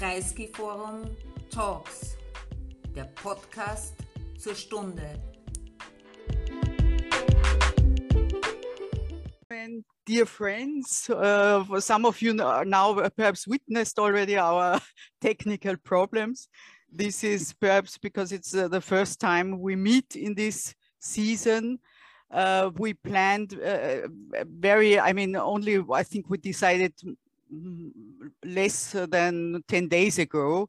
Kreisky Forum Talks, der Podcast zur Stunde. And dear friends, uh, some of you now perhaps witnessed already our technical problems. This is perhaps because it's uh, the first time we meet in this season. Uh, we planned uh, very, I mean, only I think we decided less than 10 days ago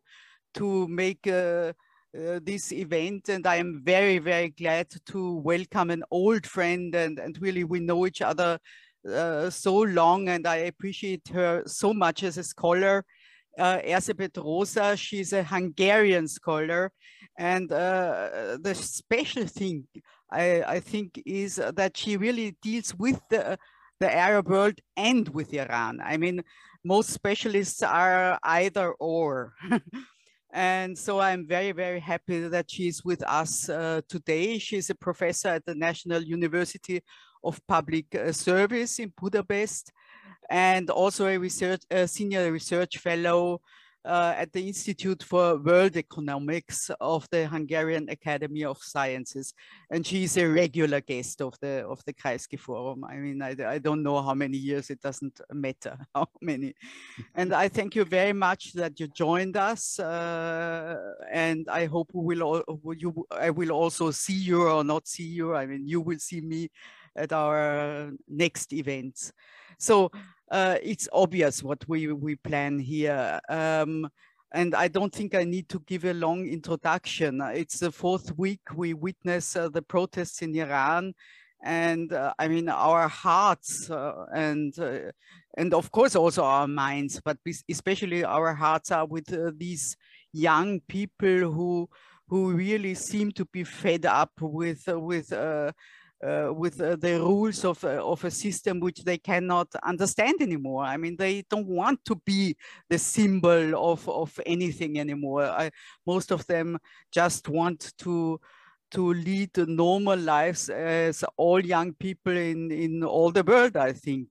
to make uh, uh, this event and I am very, very glad to welcome an old friend and, and really we know each other uh, so long and I appreciate her so much as a scholar. Uh, Erzsébet Rózsa, she's a Hungarian scholar and uh, the special thing I, I think is that she really deals with the, the Arab world and with Iran. I mean, most specialists are either or. and so I'm very, very happy that she's with us uh, today. She's a professor at the National University of Public uh, Service in Budapest and also a research, a senior research fellow uh, at the Institute for World Economics of the Hungarian Academy of Sciences. And she's a regular guest of the of the Kreisky Forum. I mean, I, I don't know how many years, it doesn't matter how many. and I thank you very much that you joined us. Uh, and I hope we will all, you, I will also see you or not see you. I mean, you will see me at our next events. So uh, it's obvious what we, we plan here. Um, and I don't think I need to give a long introduction. It's the fourth week we witness uh, the protests in Iran. And uh, I mean, our hearts uh, and uh, and of course also our minds, but especially our hearts are with uh, these young people who who really seem to be fed up with with uh, with uh, the rules of, uh, of a system which they cannot understand anymore. I mean, they don't want to be the symbol of, of anything anymore. I, most of them just want to to lead normal lives as all young people in, in all the world, I think.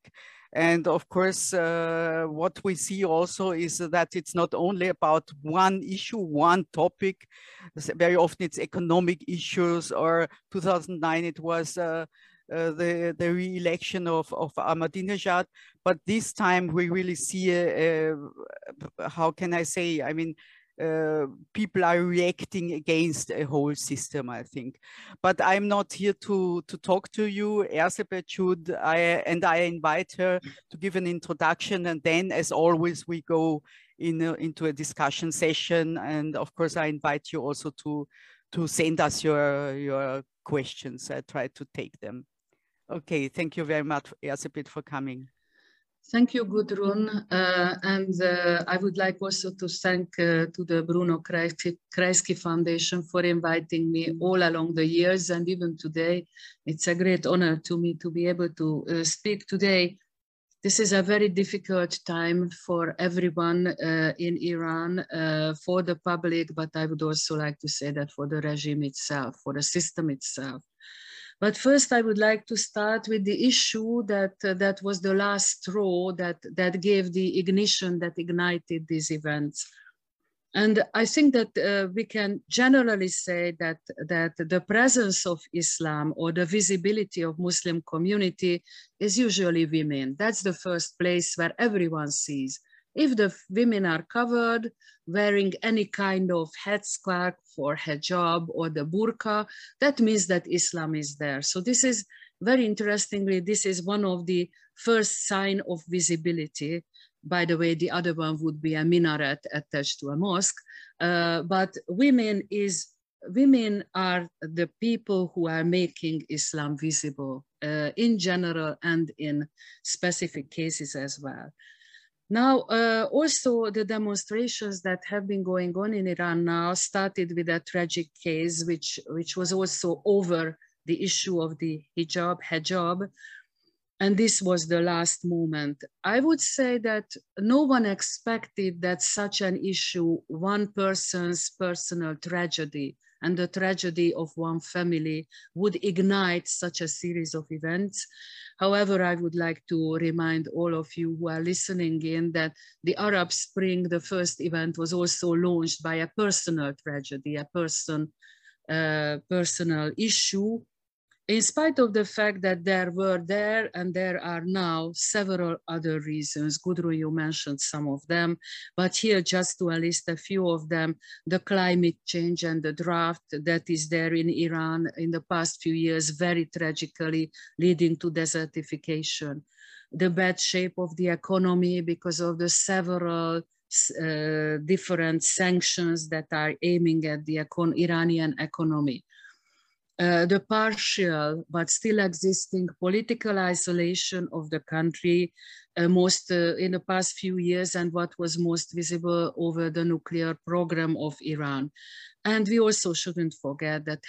And of course, uh, what we see also is that it's not only about one issue, one topic. Very often it's economic issues or 2009 it was uh, uh, the, the re-election of, of Ahmadinejad. But this time we really see, a, a, how can I say, I mean, uh, people are reacting against a whole system, I think. But I'm not here to, to talk to you. Erzsébet should, I, and I invite her to give an introduction. And then, as always, we go in a, into a discussion session. And of course, I invite you also to, to send us your, your questions. I try to take them. Okay, thank you very much, Erzsébet, for coming. Thank you, Gudrun. Uh, and uh, I would like also to thank uh, to the Bruno Kreisky Foundation for inviting me all along the years and even today. It's a great honor to me to be able to uh, speak today. This is a very difficult time for everyone uh, in Iran, uh, for the public, but I would also like to say that for the regime itself, for the system itself. But first, I would like to start with the issue that uh, that was the last straw that that gave the ignition that ignited these events. And I think that uh, we can generally say that, that the presence of Islam or the visibility of Muslim community is usually women. That's the first place where everyone sees. If the women are covered, wearing any kind of headscarf or hijab or the burqa, that means that Islam is there. So this is very interestingly, this is one of the first sign of visibility. By the way, the other one would be a minaret attached to a mosque. Uh, but women is women are the people who are making Islam visible uh, in general and in specific cases as well. Now, uh, also the demonstrations that have been going on in Iran now started with a tragic case, which, which was also over the issue of the hijab, hijab. And this was the last moment. I would say that no one expected that such an issue, one person's personal tragedy, and the tragedy of one family would ignite such a series of events. However, I would like to remind all of you who are listening in that the Arab Spring, the first event was also launched by a personal tragedy, a person, uh, personal issue in spite of the fact that there were there and there are now several other reasons. Gudrun, you mentioned some of them, but here just to list a few of them, the climate change and the drought that is there in Iran in the past few years, very tragically leading to desertification. The bad shape of the economy because of the several uh, different sanctions that are aiming at the econ Iranian economy uh, the partial but still existing political isolation of the country uh, most uh, in the past few years and what was most visible over the nuclear program of Iran. And we also shouldn't forget that,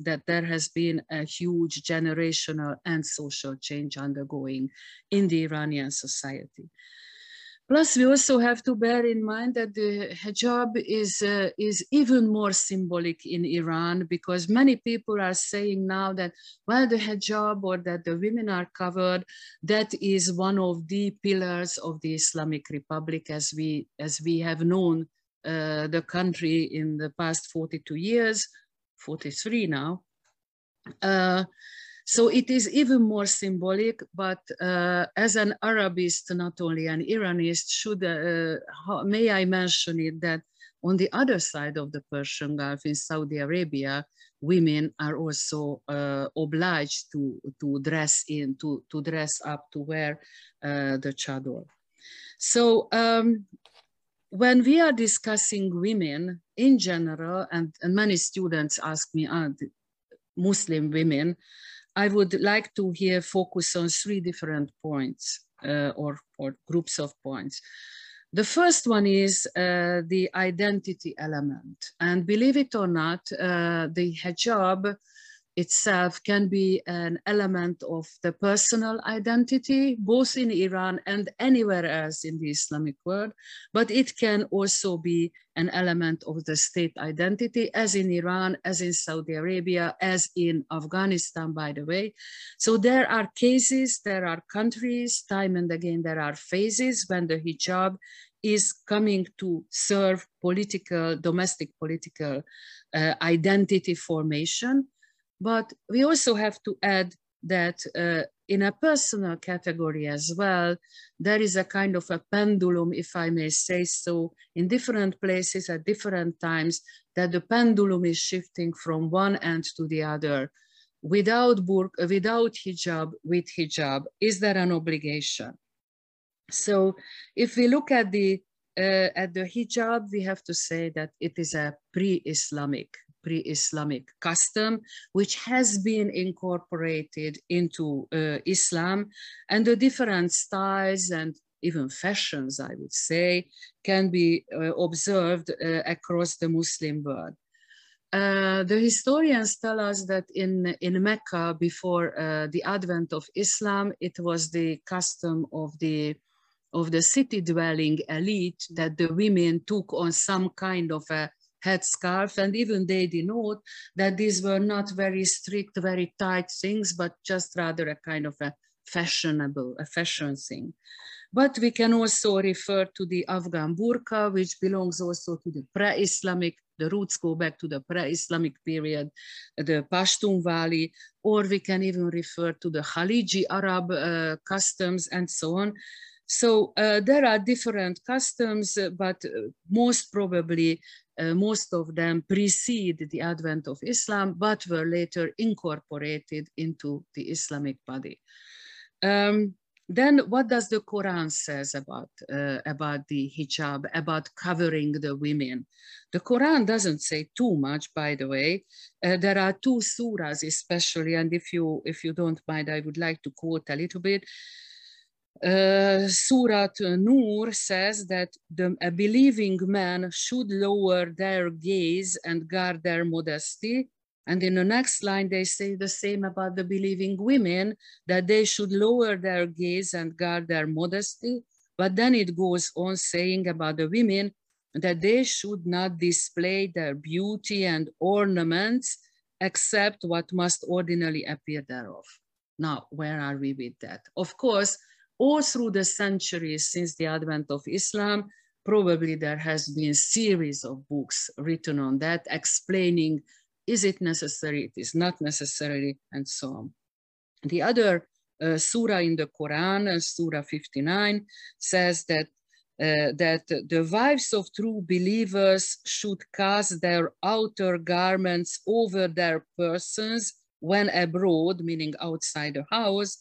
that there has been a huge generational and social change undergoing in the Iranian society. Plus, we also have to bear in mind that the hijab is, uh, is even more symbolic in Iran because many people are saying now that, well, the hijab or that the women are covered, that is one of the pillars of the Islamic Republic as we, as we have known uh, the country in the past 42 years, 43 now. Uh, so it is even more symbolic, but uh, as an Arabist, not only an Iranist, should, uh, may I mention it that on the other side of the Persian Gulf in Saudi Arabia, women are also uh, obliged to, to dress in, to, to dress up, to wear uh, the chador. So um, when we are discussing women in general, and, and many students ask me, ah, Muslim women, I would like to here focus on three different points uh, or, or groups of points. The first one is uh, the identity element. And believe it or not, uh, the hijab itself can be an element of the personal identity, both in Iran and anywhere else in the Islamic world, but it can also be an element of the state identity, as in Iran, as in Saudi Arabia, as in Afghanistan, by the way. So there are cases, there are countries, time and again, there are phases when the hijab is coming to serve political, domestic political uh, identity formation but we also have to add that uh, in a personal category as well, there is a kind of a pendulum, if I may say so, in different places at different times, that the pendulum is shifting from one end to the other. Without burqa, without hijab, with hijab, is there an obligation? So if we look at the uh, at the hijab, we have to say that it is a pre-Islamic pre-Islamic custom, which has been incorporated into uh, Islam and the different styles and even fashions, I would say, can be uh, observed uh, across the Muslim world. Uh, the historians tell us that in, in Mecca, before uh, the advent of Islam, it was the custom of the of the city dwelling elite that the women took on some kind of a headscarf, and even they denote that these were not very strict, very tight things, but just rather a kind of a fashionable, a fashion thing. But we can also refer to the Afghan burqa, which belongs also to the pre-Islamic, the roots go back to the pre-Islamic period, the Pashtun Valley, or we can even refer to the Khaliji Arab uh, customs and so on. So uh, there are different customs, uh, but uh, most probably uh, most of them precede the advent of Islam, but were later incorporated into the Islamic body. Um, then what does the Quran says about, uh, about the hijab, about covering the women? The Quran doesn't say too much, by the way. Uh, there are two surahs especially, and if you, if you don't mind, I would like to quote a little bit. Uh, Surat Nur says that the, a believing man should lower their gaze and guard their modesty. And in the next line, they say the same about the believing women, that they should lower their gaze and guard their modesty. But then it goes on saying about the women that they should not display their beauty and ornaments except what must ordinarily appear thereof. Now, where are we with that? Of course, all through the centuries since the advent of Islam, probably there has been series of books written on that, explaining is it necessary, it is not necessary, and so on. The other uh, surah in the Quran, uh, Surah 59, says that uh, that the wives of true believers should cast their outer garments over their persons when abroad, meaning outside the house,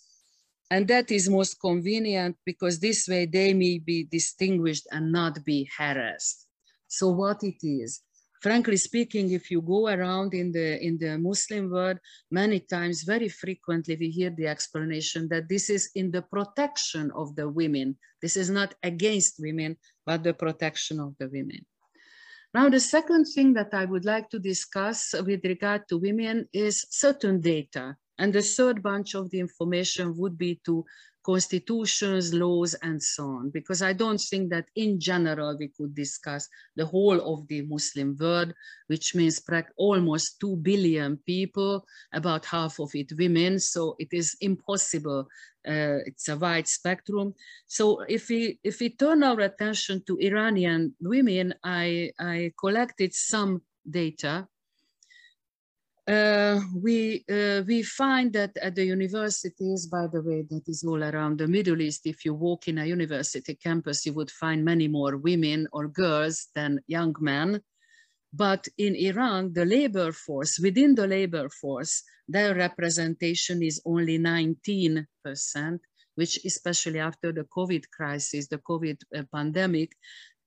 and that is most convenient because this way they may be distinguished and not be harassed. So what it is, frankly speaking, if you go around in the, in the Muslim world, many times, very frequently, we hear the explanation that this is in the protection of the women. This is not against women, but the protection of the women. Now, the second thing that I would like to discuss with regard to women is certain data and the third bunch of the information would be to constitutions, laws, and so on, because I don't think that in general we could discuss the whole of the Muslim world, which means almost 2 billion people, about half of it women, so it is impossible. Uh, it's a wide spectrum. So if we, if we turn our attention to Iranian women, I, I collected some data uh, we uh, we find that at the universities, by the way, that is all around the Middle East. If you walk in a university campus, you would find many more women or girls than young men. But in Iran, the labor force, within the labor force, their representation is only 19%, which especially after the COVID crisis, the COVID uh, pandemic,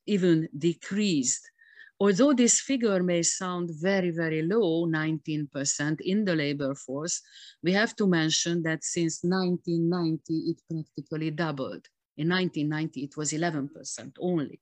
even decreased. Although this figure may sound very, very low, 19% in the labor force, we have to mention that since 1990, it practically doubled. In 1990, it was 11% only.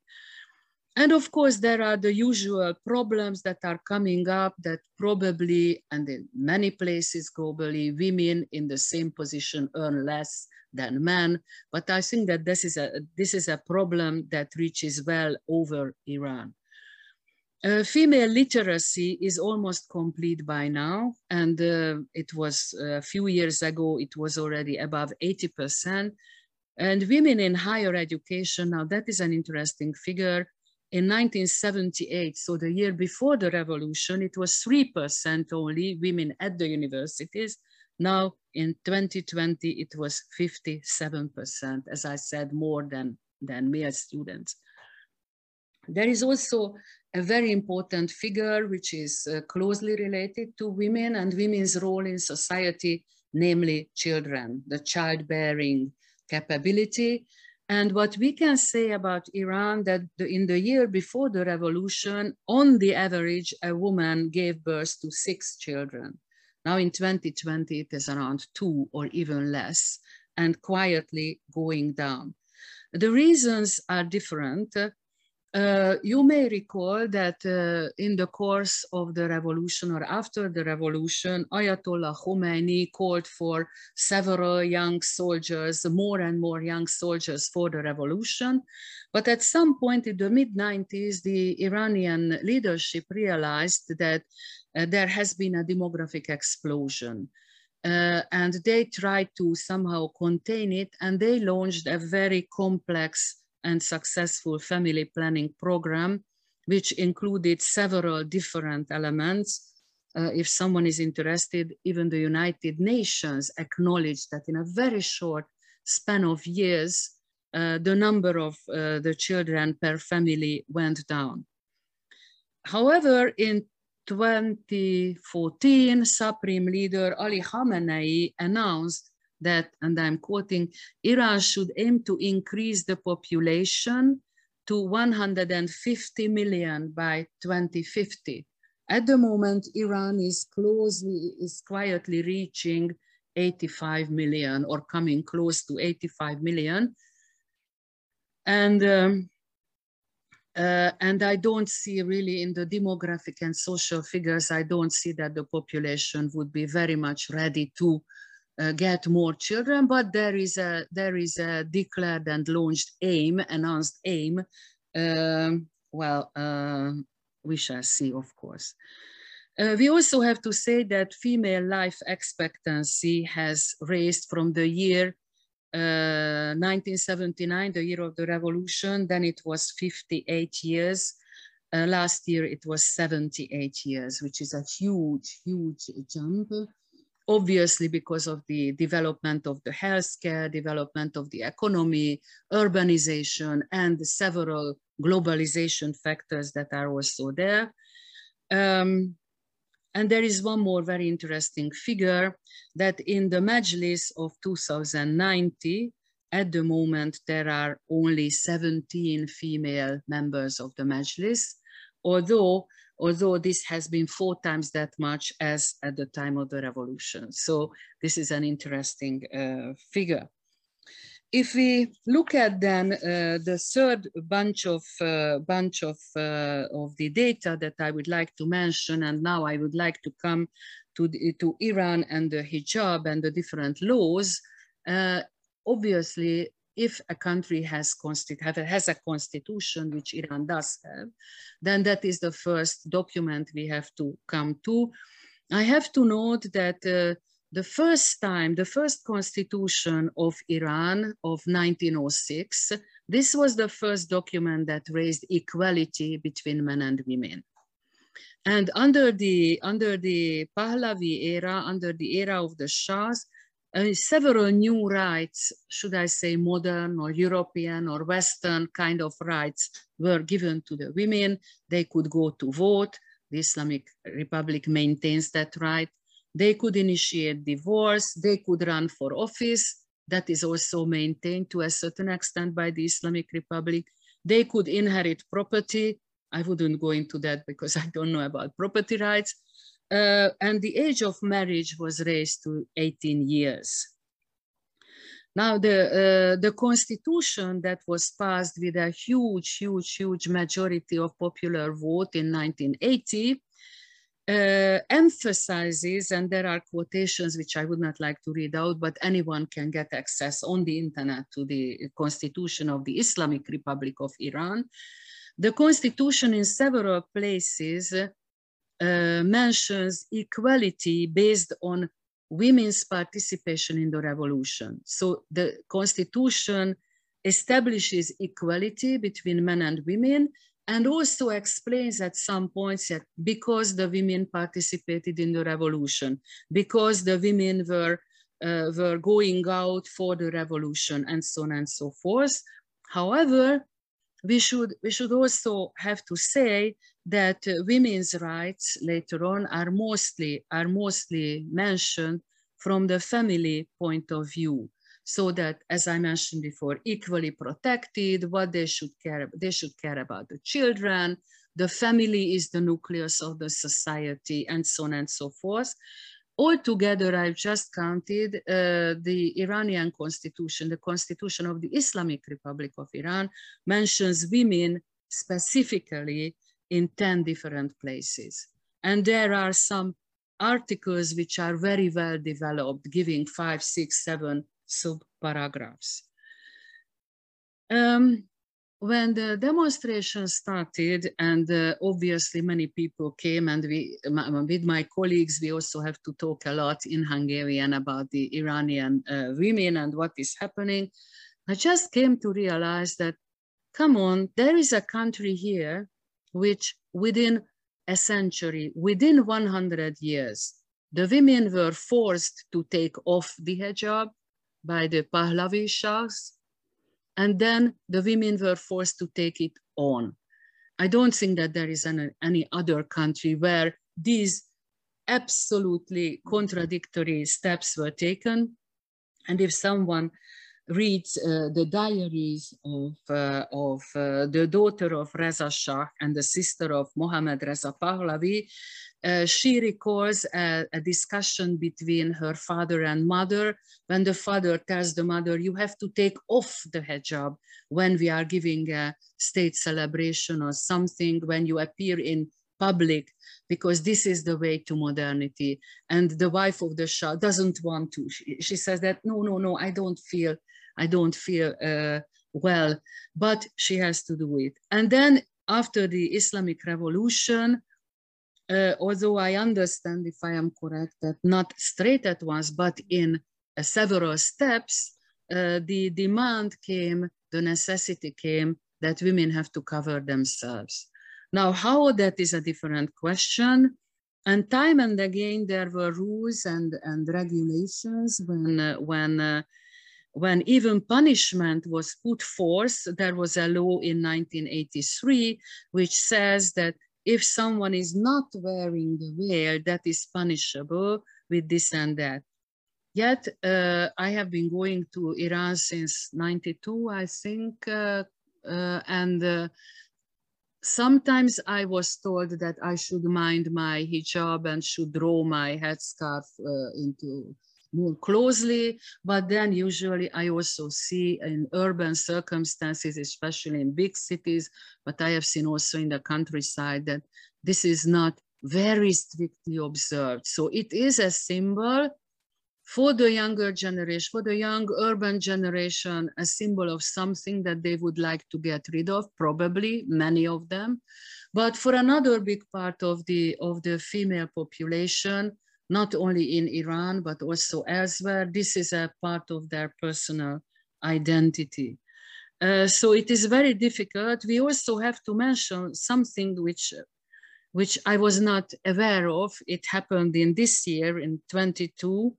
And of course, there are the usual problems that are coming up that probably, and in many places globally, women in the same position earn less than men. But I think that this is a, this is a problem that reaches well over Iran. Uh, female literacy is almost complete by now, and uh, it was uh, a few years ago, it was already above 80%. And women in higher education, now that is an interesting figure. In 1978, so the year before the revolution, it was 3% only women at the universities. Now in 2020, it was 57%, as I said, more than, than male students. There is also a very important figure which is uh, closely related to women and women's role in society, namely children, the childbearing capability. And what we can say about Iran that the, in the year before the revolution, on the average, a woman gave birth to six children. Now in 2020, it is around two or even less and quietly going down. The reasons are different. Uh, you may recall that uh, in the course of the revolution or after the revolution, Ayatollah Khomeini called for several young soldiers, more and more young soldiers for the revolution. But at some point in the mid 90s, the Iranian leadership realized that uh, there has been a demographic explosion. Uh, and they tried to somehow contain it, and they launched a very complex and successful family planning program, which included several different elements. Uh, if someone is interested, even the United Nations acknowledged that in a very short span of years, uh, the number of uh, the children per family went down. However, in 2014, Supreme Leader Ali Khamenei announced that, and I'm quoting, Iran should aim to increase the population to 150 million by 2050. At the moment, Iran is closely, is quietly reaching 85 million or coming close to 85 million. And, um, uh, and I don't see really in the demographic and social figures, I don't see that the population would be very much ready to uh, get more children, but there is a there is a declared and launched aim, announced aim, um, well, uh, we shall see, of course. Uh, we also have to say that female life expectancy has raised from the year 1979, uh, the year of the revolution, then it was 58 years. Uh, last year it was 78 years, which is a huge, huge jump. Obviously, because of the development of the healthcare, development of the economy, urbanization, and several globalization factors that are also there. Um, and there is one more very interesting figure that in the Majlis of 2090, at the moment, there are only 17 female members of the Majlis, although, although this has been four times that much as at the time of the revolution. So this is an interesting uh, figure. If we look at then uh, the third bunch of uh, bunch of uh, of the data that I would like to mention, and now I would like to come to the, to Iran and the hijab and the different laws. Uh, obviously, if a country has, has a constitution, which Iran does have, then that is the first document we have to come to. I have to note that uh, the first time, the first constitution of Iran of 1906, this was the first document that raised equality between men and women. And under the, under the Pahlavi era, under the era of the Shahs, uh, several new rights, should I say modern or European or Western kind of rights were given to the women. They could go to vote. The Islamic Republic maintains that right. They could initiate divorce, they could run for office, that is also maintained to a certain extent by the Islamic Republic. They could inherit property. I wouldn't go into that because I don't know about property rights. Uh, and the age of marriage was raised to 18 years. Now, the, uh, the constitution that was passed with a huge, huge, huge majority of popular vote in 1980 uh, emphasizes, and there are quotations which I would not like to read out, but anyone can get access on the internet to the constitution of the Islamic Republic of Iran. The constitution in several places uh, mentions equality based on women's participation in the revolution. So the constitution establishes equality between men and women and also explains at some points that because the women participated in the revolution, because the women were, uh, were going out for the revolution and so on and so forth. However, we should, we should also have to say that uh, women's rights later on are mostly, are mostly mentioned from the family point of view so that, as I mentioned before, equally protected, what they should care, they should care about the children, the family is the nucleus of the society, and so on and so forth. Altogether, I've just counted uh, the Iranian constitution, the constitution of the Islamic Republic of Iran mentions women specifically in 10 different places. And there are some articles which are very well developed, giving five, six, seven subparagraphs. Um, when the demonstration started, and uh, obviously many people came, and we, with my colleagues, we also have to talk a lot in Hungarian about the Iranian uh, women and what is happening. I just came to realize that, come on, there is a country here which within a century, within 100 years, the women were forced to take off the hijab, by the Pahlavi Shahs, and then the women were forced to take it on. I don't think that there is any, any other country where these absolutely contradictory steps were taken. And if someone reads uh, the diaries of, uh, of uh, the daughter of Reza Shah and the sister of Mohammad Reza Pahlavi, uh, she recalls a, a, discussion between her father and mother when the father tells the mother, you have to take off the hijab when we are giving a state celebration or something, when you appear in public, because this is the way to modernity. And the wife of the Shah doesn't want to. She, she says that, no, no, no, I don't feel, I don't feel uh, well, but she has to do it. And then after the Islamic Revolution, uh, although I understand, if I am correct, that not straight at once, but in uh, several steps, uh, the demand came, the necessity came that women have to cover themselves. Now, how that is a different question. And time and again, there were rules and, and regulations when, uh, when, uh, when even punishment was put forth. There was a law in 1983 which says that if someone is not wearing the veil, that is punishable with this and that. Yet, uh, I have been going to Iran since 92, I think, uh, uh, and uh, sometimes I was told that I should mind my hijab and should draw my headscarf uh, into more closely. But then usually I also see in urban circumstances, especially in big cities, but I have seen also in the countryside that this is not very strictly observed. So it is a symbol for the younger generation, for the young urban generation, a symbol of something that they would like to get rid of, probably many of them. But for another big part of the, of the female population, not only in Iran, but also elsewhere, this is a part of their personal identity. Uh, so it is very difficult. We also have to mention something which, which I was not aware of. It happened in this year in 22,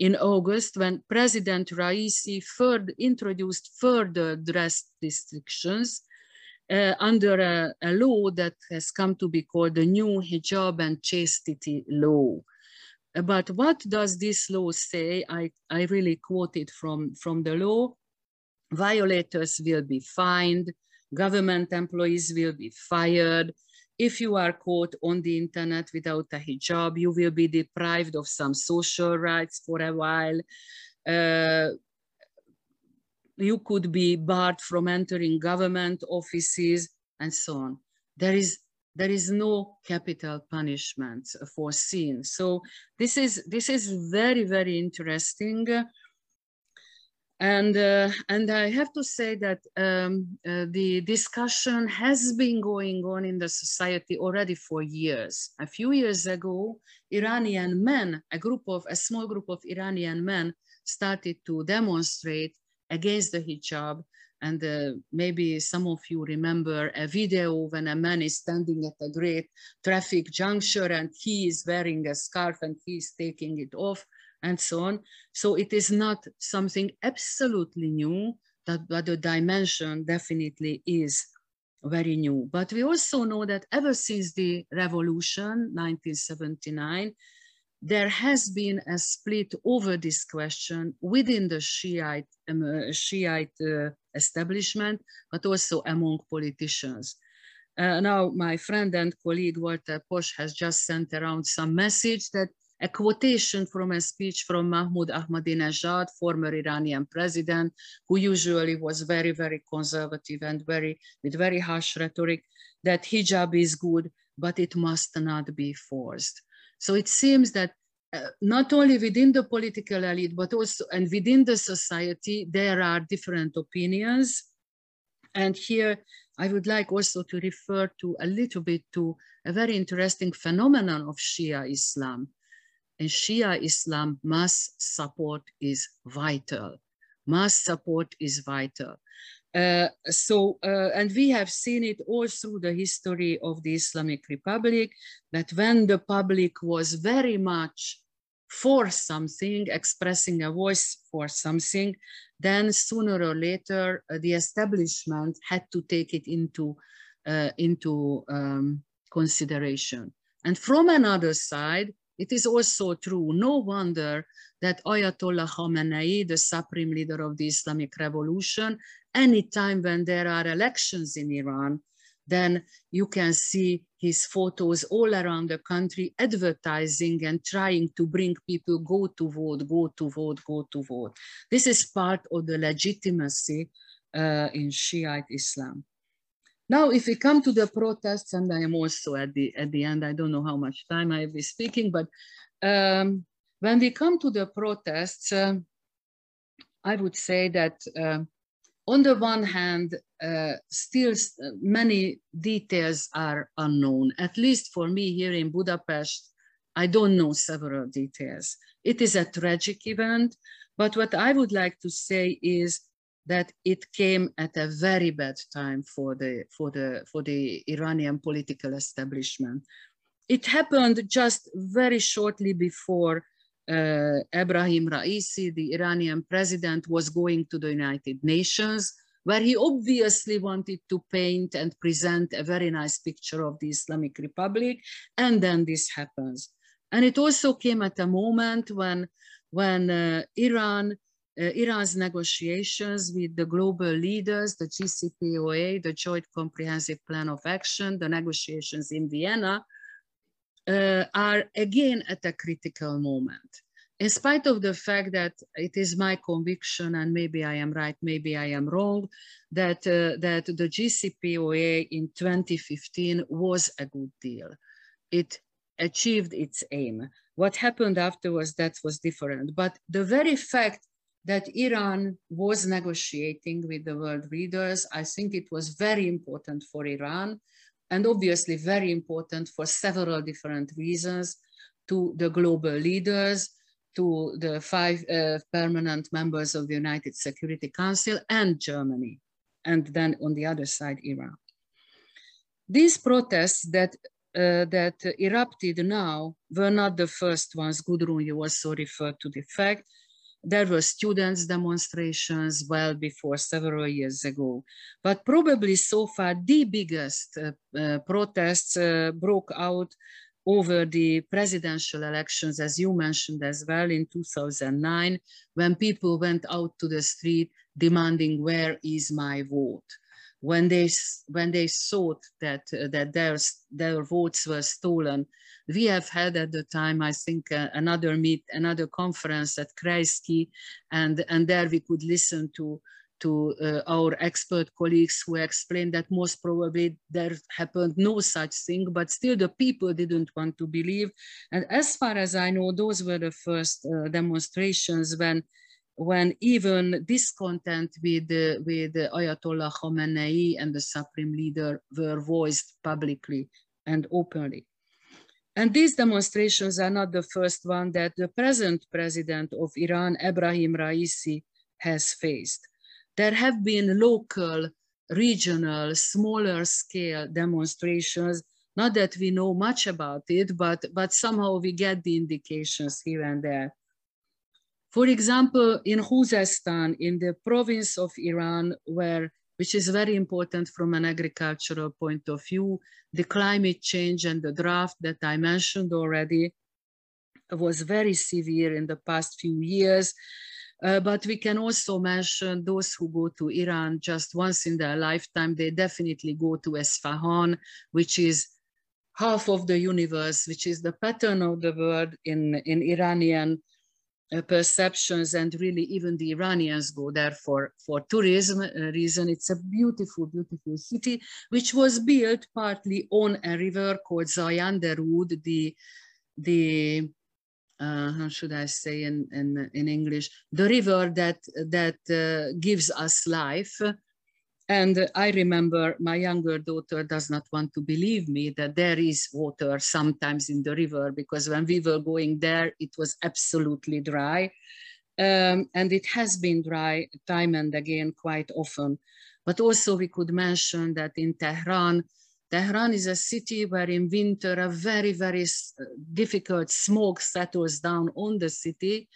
in August when President Raisi further introduced further dress restrictions uh, under a, a, law that has come to be called the new hijab and chastity law. But what does this law say? I, I really quote it from, from the law. Violators will be fined, government employees will be fired, if you are caught on the internet without a hijab, you will be deprived of some social rights for a while. Uh, you could be barred from entering government offices and so on. There is there is no capital punishment foreseen. So this is this is very very interesting. And, uh, and I have to say that um, uh, the discussion has been going on in the society already for years. A few years ago, Iranian men, a group of, a small group of Iranian men started to demonstrate against the hijab. And uh, maybe some of you remember a video when a man is standing at a great traffic juncture and he is wearing a scarf and he is taking it off and so on. So it is not something absolutely new, that, but the dimension definitely is very new. But we also know that ever since the revolution, 1979, there has been a split over this question within the Shiite, um, uh, Shiite uh, establishment, but also among politicians. Uh, now, my friend and colleague Walter Posch has just sent around some message that a quotation from a speech from Mahmoud Ahmadinejad, former Iranian president, who usually was very, very conservative and very, with very harsh rhetoric, that hijab is good, but it must not be forced. So it seems that uh, not only within the political elite, but also and within the society, there are different opinions. And here I would like also to refer to a little bit to a very interesting phenomenon of Shia Islam and Shia Islam, mass support is vital. Mass support is vital. Uh, so, uh, and we have seen it all through the history of the Islamic Republic, that when the public was very much for something, expressing a voice for something, then sooner or later uh, the establishment had to take it into, uh, into um, consideration. And from another side, it is also true, no wonder that Ayatollah Khamenei, the supreme leader of the Islamic Revolution, anytime when there are elections in Iran, then you can see his photos all around the country advertising and trying to bring people go to vote, go to vote, go to vote. This is part of the legitimacy uh, in Shiite Islam. Now, if we come to the protests, and I am also at the, at the end, I don't know how much time I will be speaking, but um, when we come to the protests, uh, I would say that uh, on the one hand, uh, still many details are unknown. At least for me here in Budapest, I don't know several details. It is a tragic event, but what I would like to say is that it came at a very bad time for the, for the, for the Iranian political establishment. It happened just very shortly before uh, Ebrahim Raisi, the Iranian president, was going to the United Nations, where he obviously wanted to paint and present a very nice picture of the Islamic Republic. And then this happens. And it also came at a moment when, when uh, Iran, Iran's negotiations with the global leaders, the JCPOA, the Joint Comprehensive Plan of Action, the negotiations in Vienna, uh, are again at a critical moment. In spite of the fact that it is my conviction, and maybe I am right, maybe I am wrong, that, uh, that the JCPOA in 2015 was a good deal. It achieved its aim. What happened afterwards, that was different. But the very fact that Iran was negotiating with the world leaders, I think it was very important for Iran and obviously very important for several different reasons to the global leaders, to the five uh, permanent members of the United Security Council and Germany, and then on the other side, Iran. These protests that uh, that erupted now were not the first ones. Gudrun, you also referred to the fact there were students demonstrations well before several years ago. But probably so far the biggest uh, uh, protests uh, broke out over the presidential elections, as you mentioned as well, in 2009, when people went out to the street demanding, where is my vote? When they when they thought that uh, that their their votes were stolen. We have had at the time, I think, uh, another meet, another conference at Kreisky, and and there we could listen to to uh, our expert colleagues who explained that most probably there happened no such thing, but still the people didn't want to believe. And as far as I know, those were the first uh, demonstrations when when even discontent with, uh, with Ayatollah Khamenei and the supreme leader were voiced publicly and openly. And these demonstrations are not the first one that the present president of Iran, Ebrahim Raisi, has faced. There have been local, regional, smaller scale demonstrations, not that we know much about it, but, but somehow we get the indications here and there. For example, in Khuzestan, in the province of Iran, where which is very important from an agricultural point of view, the climate change and the drought that I mentioned already was very severe in the past few years. Uh, but we can also mention those who go to Iran just once in their lifetime, they definitely go to Esfahan, which is half of the universe, which is the pattern of the world in, in Iranian uh, perceptions and really even the Iranians go there for, for tourism uh, reason. It's a beautiful, beautiful city, which was built partly on a river called Zayanderud, the, the uh, how should I say in, in, in English, the river that, that uh, gives us life and I remember my younger daughter does not want to believe me that there is water sometimes in the river because when we were going there, it was absolutely dry. Um, and it has been dry time and again quite often. But also we could mention that in Tehran, Tehran is a city where in winter a very, very difficult smoke settles down on the city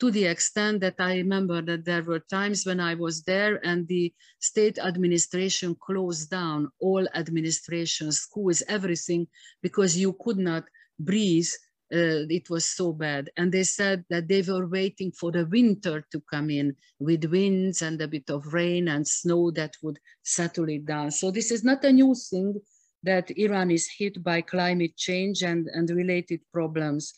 to the extent that I remember that there were times when I was there and the state administration closed down all administration, schools, everything, because you could not breathe. Uh, it was so bad. And they said that they were waiting for the winter to come in with winds and a bit of rain and snow that would settle it down. So this is not a new thing that Iran is hit by climate change and, and related problems.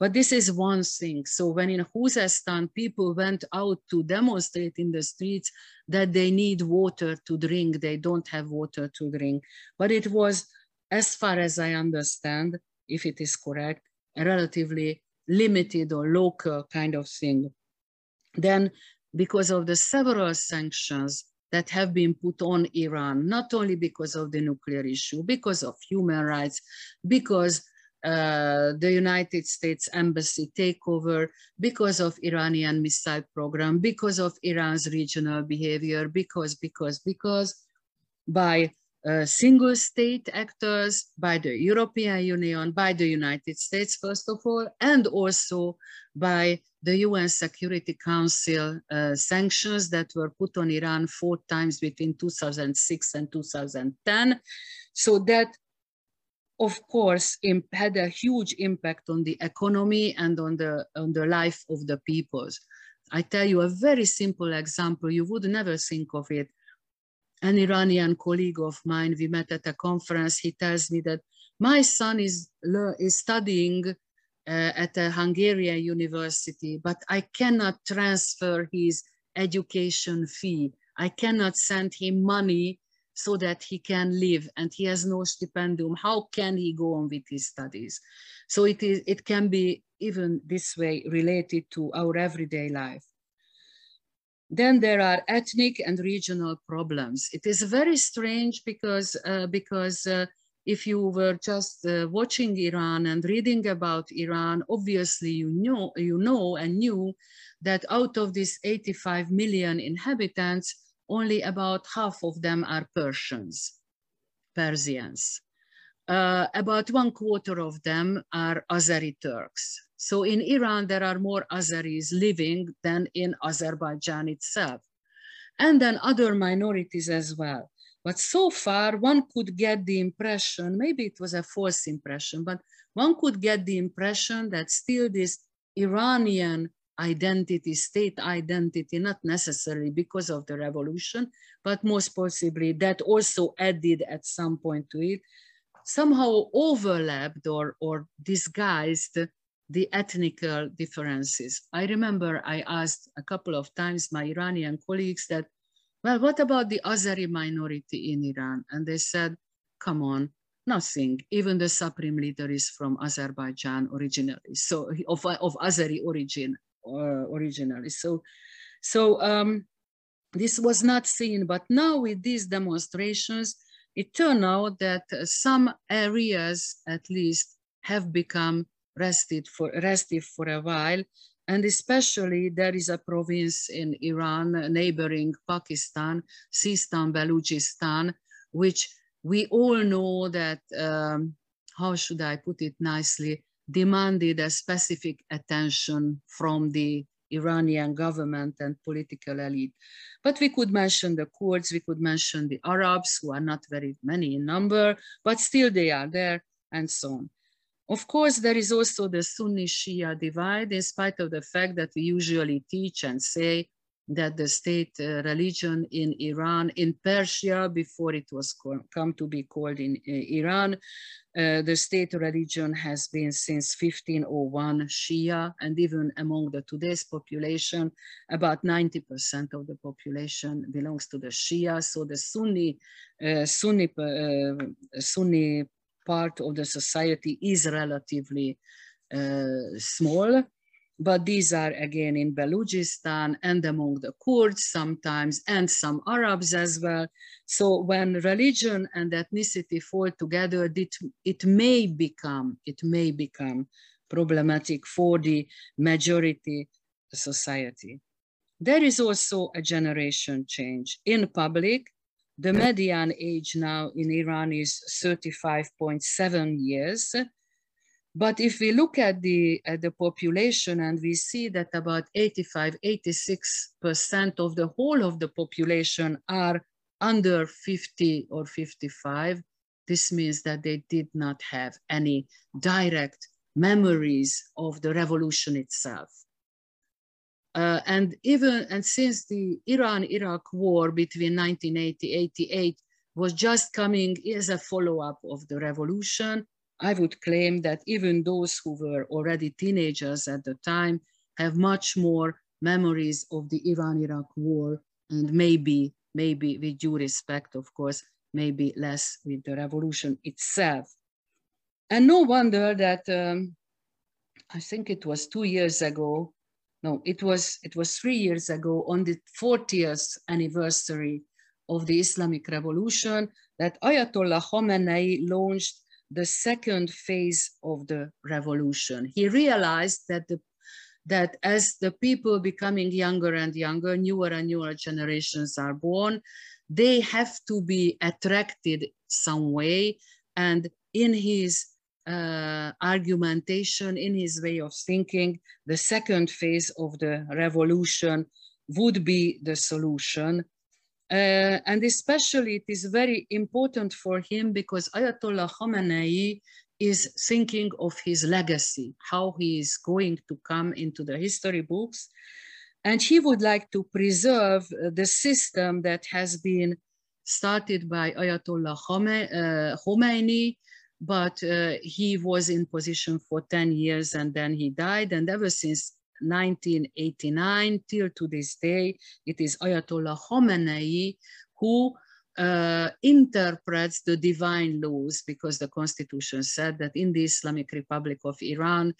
But this is one thing. So when in Khuzestan, people went out to demonstrate in the streets that they need water to drink, they don't have water to drink. But it was, as far as I understand, if it is correct, a relatively limited or local kind of thing. Then because of the several sanctions that have been put on Iran, not only because of the nuclear issue, because of human rights, because uh, the United States embassy takeover, because of Iranian missile program, because of Iran's regional behavior, because, because, because by uh, single state actors, by the European Union, by the United States, first of all, and also by the UN Security Council uh, sanctions that were put on Iran four times between 2006 and 2010. So that, of course, had a huge impact on the economy and on the, on the life of the peoples. I tell you a very simple example, you would never think of it an Iranian colleague of mine, we met at a conference, he tells me that my son is, is studying uh, at a Hungarian university, but I cannot transfer his education fee. I cannot send him money so that he can live and he has no stipendium. How can he go on with his studies? So it, is, it can be even this way related to our everyday life. Then there are ethnic and regional problems. It is very strange because, uh, because uh, if you were just uh, watching Iran and reading about Iran, obviously you know, you know and knew that out of these 85 million inhabitants, only about half of them are Persians, Persians. Uh, about one quarter of them are Azeri Turks. So in Iran, there are more Azeris living than in Azerbaijan itself. And then other minorities as well. But so far, one could get the impression, maybe it was a false impression, but one could get the impression that still this Iranian identity, state identity, not necessarily because of the revolution, but most possibly that also added at some point to it, somehow overlapped or, or disguised the ethnical differences. I remember I asked a couple of times my Iranian colleagues that, well, what about the Azeri minority in Iran? And they said, come on, nothing. Even the supreme leader is from Azerbaijan originally, so of, of Azeri origin uh, originally. So, so um, this was not seen, but now with these demonstrations, it turned out that some areas at least have become rested for, restive for a while. And especially there is a province in Iran, neighboring Pakistan, Sistan, Balochistan, which we all know that, um, how should I put it nicely, demanded a specific attention from the Iranian government and political elite. But we could mention the Kurds, we could mention the Arabs, who are not very many in number, but still they are there, and so on. Of course, there is also the Sunni Shia divide, in spite of the fact that we usually teach and say that the state uh, religion in Iran, in Persia, before it was come to be called in uh, Iran, uh, the state religion has been since 1501 Shia, and even among the today's population, about 90% of the population belongs to the Shia. So the Sunni, uh, Sunni, uh, Sunni part of the society is relatively uh, small, but these are again in Balochistan and among the Kurds sometimes, and some Arabs as well. So when religion and ethnicity fall together, it, it may become, it may become problematic for the majority society. There is also a generation change. In public, the median age now in Iran is 35.7 years. But if we look at the, at the population and we see that about 85, 86% of the whole of the population are under 50 or 55, this means that they did not have any direct memories of the revolution itself. Uh, and even and since the Iran-Iraq war between 1980-88 was just coming as a follow-up of the revolution, I would claim that even those who were already teenagers at the time have much more memories of the Iran-Iraq war and maybe, maybe with due respect, of course, maybe less with the revolution itself. And no wonder that um, I think it was two years ago, no, it was, it was three years ago on the 40th anniversary of the Islamic Revolution that Ayatollah Khamenei launched the second phase of the revolution. He realized that the that as the people becoming younger and younger, newer and newer generations are born, they have to be attracted some way. And in his uh, argumentation, in his way of thinking, the second phase of the revolution would be the solution. Uh, and especially it is very important for him because Ayatollah Khamenei is thinking of his legacy, how he is going to come into the history books. And he would like to preserve uh, the system that has been started by Ayatollah uh, Khomeini, but uh, he was in position for 10 years and then he died. And ever since 1989 till to this day, it is Ayatollah Khamenei who uh, interprets the divine laws because the constitution said that in the Islamic Republic of Iran,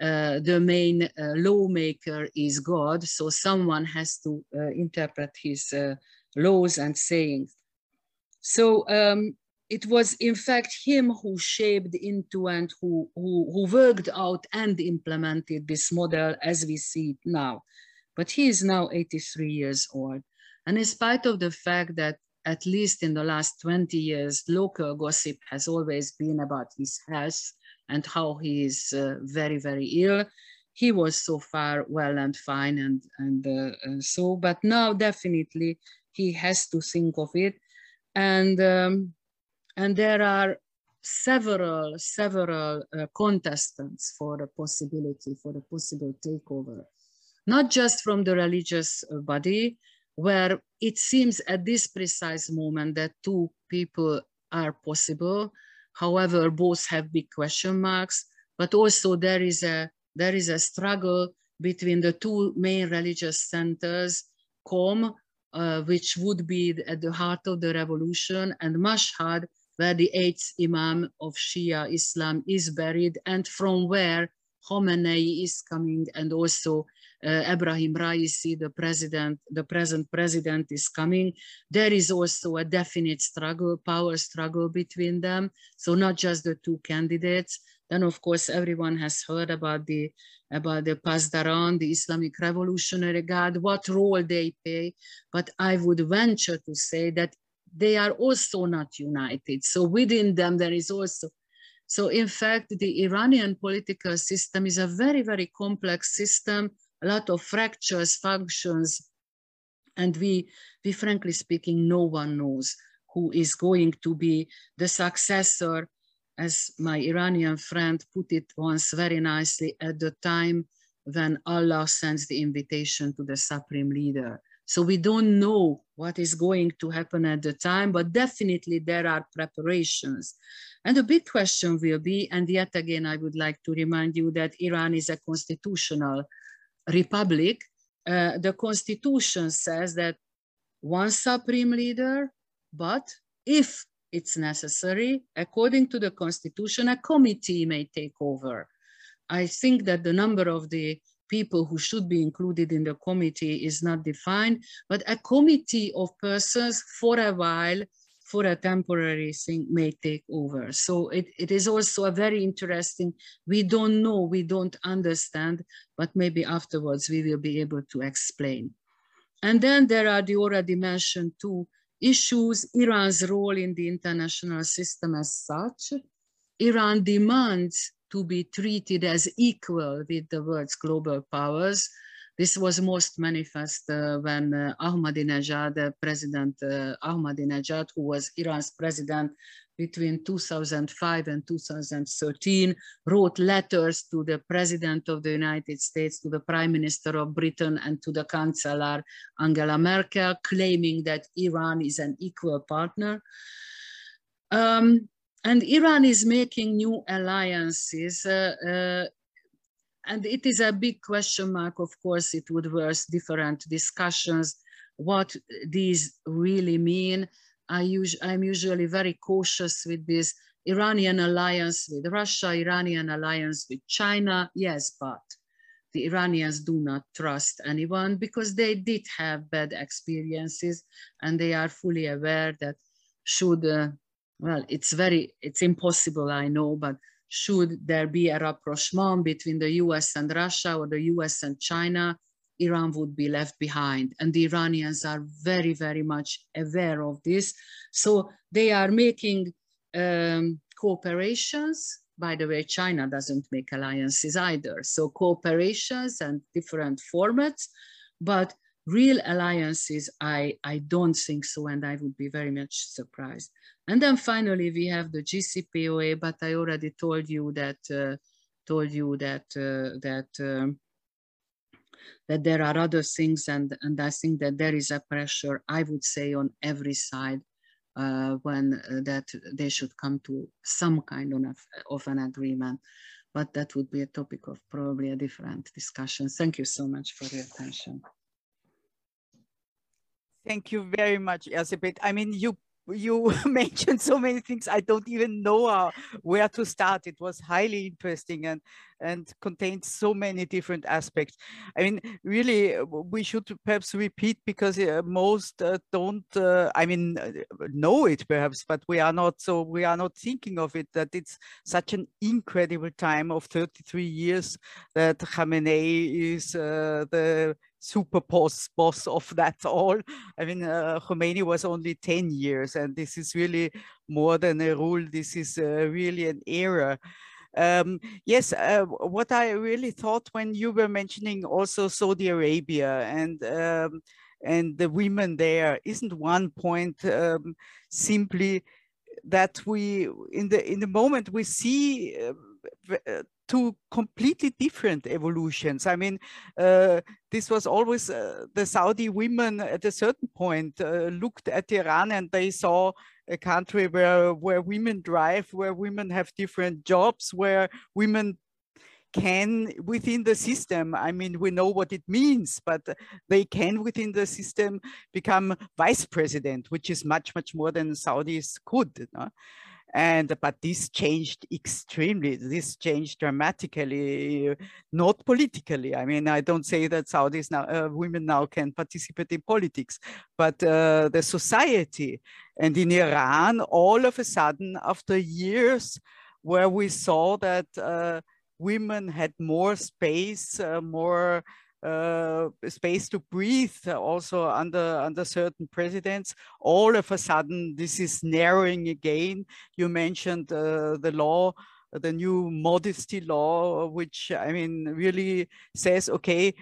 uh, the main uh, lawmaker is God. So someone has to uh, interpret his uh, laws and sayings. So um, it was in fact him who shaped into and who, who, who worked out and implemented this model as we see it now. But he is now 83 years old. And in spite of the fact that at least in the last 20 years, local gossip has always been about his health and how he is uh, very, very ill. He was so far well and fine and, and uh, so, but now definitely he has to think of it. And, um, and there are several, several uh, contestants for the possibility, for the possible takeover, not just from the religious uh, body, where it seems at this precise moment that two people are possible. However, both have big question marks, but also there is a, there is a struggle between the two main religious centers, Qom, uh, which would be at the heart of the revolution, and Mashhad, where the eighth Imam of Shia Islam is buried, and from where Khamenei is coming, and also uh, Ebrahim Raisi, the president, the present president is coming. There is also a definite struggle, power struggle between them. So not just the two candidates. Then of course, everyone has heard about the about the Pasdaran, the Islamic Revolutionary Guard, what role they play. But I would venture to say that they are also not united. So within them, there is also so in fact, the Iranian political system is a very, very complex system a lot of fractures, functions, and we, we frankly speaking, no one knows who is going to be the successor, as my Iranian friend put it once very nicely, at the time when Allah sends the invitation to the supreme leader. So we don't know what is going to happen at the time, but definitely there are preparations. And the big question will be, and yet again, I would like to remind you that Iran is a constitutional republic, uh, the constitution says that one supreme leader, but if it's necessary, according to the constitution, a committee may take over. I think that the number of the people who should be included in the committee is not defined, but a committee of persons for a while for a temporary thing may take over. So it, it is also a very interesting, we don't know, we don't understand, but maybe afterwards we will be able to explain. And then there are the already mentioned two issues, Iran's role in the international system as such. Iran demands to be treated as equal with the world's global powers, this was most manifest uh, when uh, Ahmadinejad, uh, President uh, Ahmadinejad, who was Iran's president between 2005 and 2013, wrote letters to the President of the United States, to the Prime Minister of Britain, and to the Chancellor Angela Merkel, claiming that Iran is an equal partner. Um, and Iran is making new alliances uh, uh, and it is a big question mark, of course, it would worth different discussions, what these really mean. I us I'm usually very cautious with this. Iranian alliance with Russia, Iranian alliance with China, yes, but the Iranians do not trust anyone because they did have bad experiences and they are fully aware that should, uh, well, it's very, it's impossible, I know, but should there be a rapprochement between the US and Russia or the US and China, Iran would be left behind. And the Iranians are very, very much aware of this. So they are making um, cooperations. By the way, China doesn't make alliances either. So cooperations and different formats, but real alliances, I, I don't think so, and I would be very much surprised. And then finally, we have the JCPOA, but I already told you that uh, told you that uh, that um, that there are other things, and and I think that there is a pressure. I would say on every side uh, when uh, that they should come to some kind of, of an agreement. But that would be a topic of probably a different discussion. Thank you so much for your attention. Thank you very much, Erzsébet. I mean, you you mentioned so many things. I don't even know how, where to start. It was highly interesting and and contained so many different aspects. I mean really uh, we should perhaps repeat because uh, most uh, don't uh, i mean uh, know it perhaps but we are not so we are not thinking of it that it's such an incredible time of 33 years that Khamenei is uh, the super boss, boss of that all. I mean, uh, Khomeini was only 10 years, and this is really more than a rule. This is uh, really an era. Um, yes, uh, what I really thought when you were mentioning also Saudi Arabia and um, and the women there, isn't one point um, simply that we in the in the moment we see uh, two completely different evolutions. I mean, uh, this was always uh, the Saudi women at a certain point uh, looked at Iran and they saw a country where where women drive, where women have different jobs, where women can within the system i mean we know what it means but they can within the system become vice president which is much much more than saudis could and but this changed extremely this changed dramatically not politically. I mean i don't say that saudis now uh, women now can participate in politics but uh, the society and in iran all of a sudden after years where we saw that uh, women had more space uh, more uh, space to breathe also under under certain presidents. All of a sudden, this is narrowing again. You mentioned uh, the law, the new modesty law, which I mean really says, okay,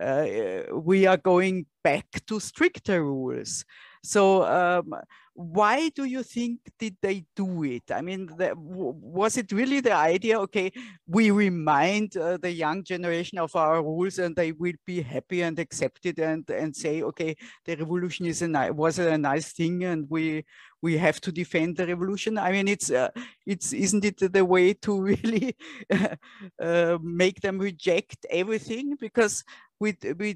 uh, we are going back to stricter rules. So um, why do you think did they do it? I mean, the, was it really the idea? Okay, we remind uh, the young generation of our rules, and they will be happy and accept it, and and say, okay, the revolution is a was a nice thing, and we we have to defend the revolution. I mean, it's uh, it's isn't it the way to really uh, make them reject everything because we, we,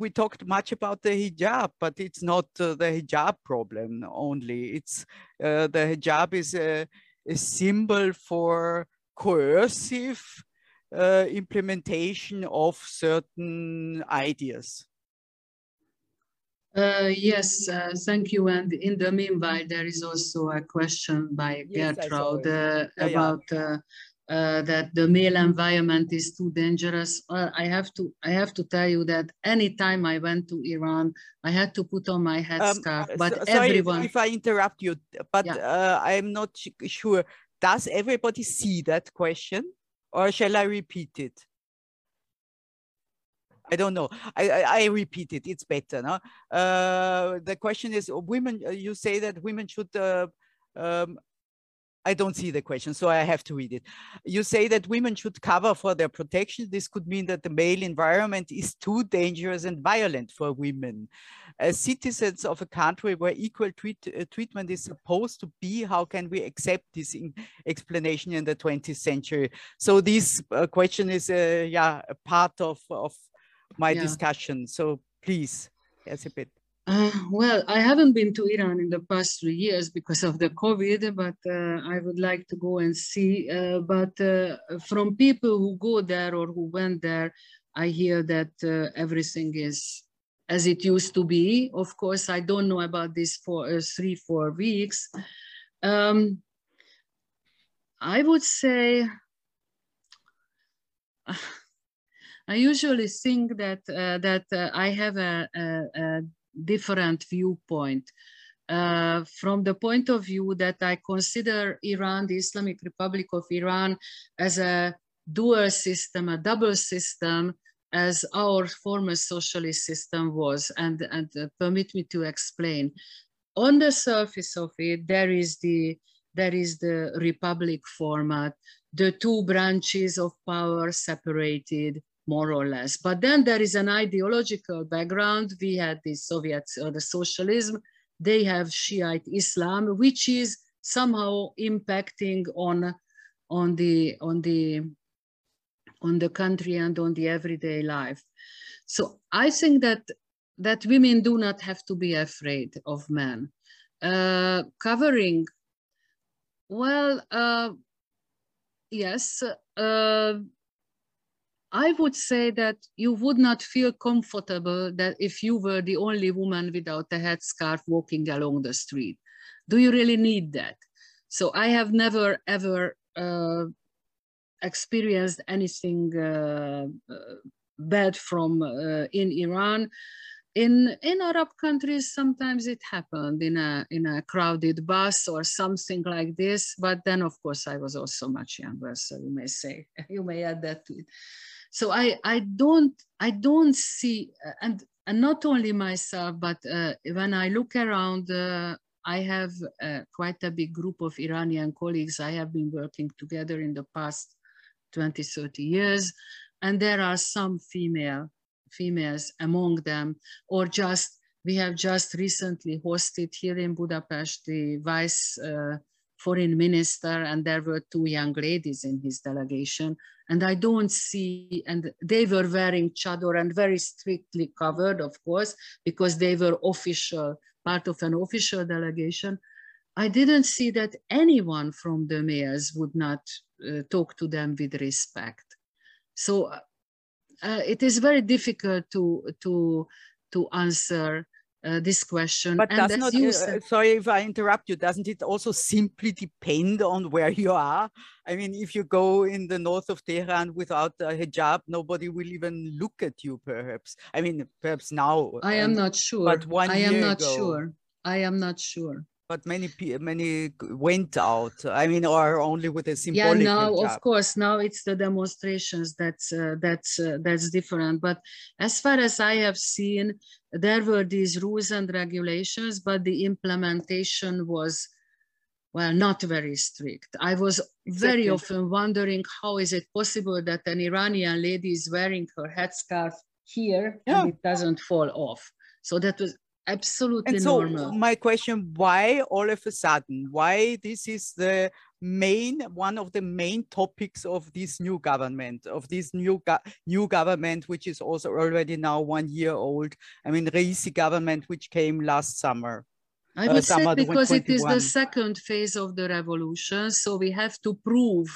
we talked much about the hijab, but it's not uh, the hijab problem only. It's uh, the hijab is a, a symbol for coercive uh, implementation of certain ideas. Uh, yes, uh, thank you. And in the meanwhile, there is also a question by yes, Gertrude uh, about yeah uh, that the male environment is too dangerous. I have to I have to tell you that anytime I went to Iran, I had to put on my headscarf. Um, but so, everyone, sorry if I interrupt you, but yeah. uh, I'm not sure. Does everybody see that question, or shall I repeat it? I don't know. I, I, I, repeat it. It's better. No? Uh, the question is, women. You say that women should uh, um, I don't see the question, so I have to read it. You say that women should cover for their protection. This could mean that the male environment is too dangerous and violent for women. As citizens of a country where equal treat, uh, treatment is supposed to be, how can we accept this in explanation in the 20th century? So this uh, question is, uh, yeah, a part of, of my yeah. discussion. So please, Erzsébet. Uh, well, I haven't been to Iran in the past three years because of the COVID, but uh, I would like to go and see. Uh, but uh, from people who go there or who went there, I hear that uh, everything is as it used to be. Of course, I don't know about this for uh, three, four weeks. Um, I would say, I usually think that uh, that uh, I have a, a, a different viewpoint. Uh, from the point of view that I consider Iran, the Islamic Republic of Iran, as a dual system, a double system, as our former socialist system was. And, and uh, permit me to explain. On the surface of it, there is the there is the republic format, the two branches of power separated more or less. But then there is an ideological background. We had the Soviets or the socialism. They have Shiite Islam, which is somehow impacting on, on the on the on the country and on the everyday life. So I think that that women do not have to be afraid of men. Uh, covering, well, uh, yes, uh, I would say that you would not feel comfortable that if you were the only woman without a headscarf walking along the street. Do you really need that? So I have never ever uh, experienced anything uh, uh, bad from uh, in Iran. In in Arab countries, sometimes it happened in a in a crowded bus or something like this. But then, of course, I was also much younger, so you may say you may add that to it. So I I don't I don't see and and not only myself, but uh, when I look around, uh, I have uh, quite a big group of Iranian colleagues. I have been working together in the past 20, 30 years. And there are some female females among them, or just, we have just recently hosted here in Budapest the vice uh, foreign minister, and there were two young ladies in his delegation. And I don't see, and they were wearing chador and very strictly covered, of course, because they were official, part of an official delegation. I didn't see that anyone from the mayors would not uh, talk to them with respect. So uh, it is very difficult to to to answer uh, this question. But does not, uh, sorry if I interrupt you, doesn't it also simply depend on where you are? I mean, if you go in the north of Tehran without a hijab, nobody will even look at you, perhaps. I mean, perhaps now. I am not sure. But one I am not ago, sure. I am not sure but many many went out. I mean, or only with a symbolic. Yeah, now of course now it's the demonstrations that's uh, that's uh, that's different. But as far as I have seen, there were these rules and regulations, but the implementation was well not very strict. I was very often wondering how is it possible that an Iranian lady is wearing her headscarf here yeah. and it doesn't fall off. So that was absolutely and so normal. my question why all of a sudden why this is the main one of the main topics of this new government of this new go new government which is also already now one year old i mean Raisi government which came last summer? I uh, would uh, say because it is the second phase of the revolution so we have to prove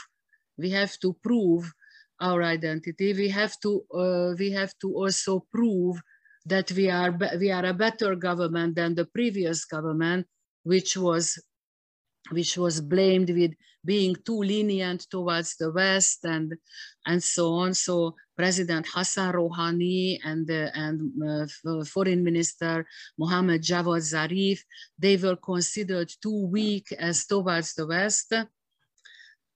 we have to prove our identity. We have to uh, we have to also prove that we are, we are a better government than the previous government, which was, which was blamed with being too lenient towards the West and, and so on. So President Hassan Rouhani and, uh, and uh, Foreign Minister Mohammad Javad Zarif, they were considered too weak as towards the West.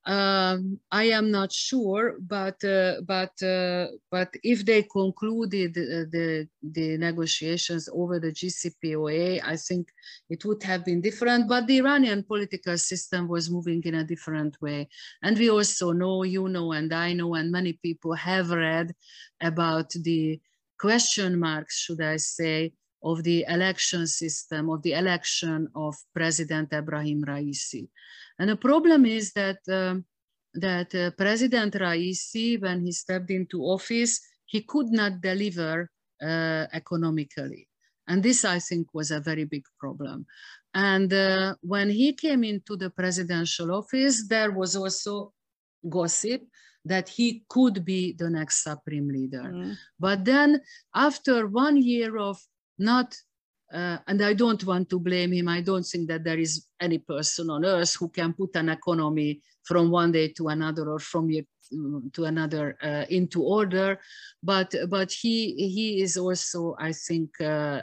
Um, I am not sure, but uh, but uh, but if they concluded uh, the the negotiations over the JCPOA, I think it would have been different. But the Iranian political system was moving in a different way, and we also know, you know, and I know, and many people have read about the question marks, should I say, of the election system, of the election of President Ebrahim Raisi. And the problem is that, um, that uh, President Raisi, when he stepped into office, he could not deliver uh, economically. And this, I think, was a very big problem. And uh, when he came into the presidential office, there was also gossip that he could be the next supreme leader. Mm. But then after one year of not, uh, and I don't want to blame him, I don't think that there is any person on earth who can put an economy from one day to another or from year to another uh, into order, but but he he is also I think uh,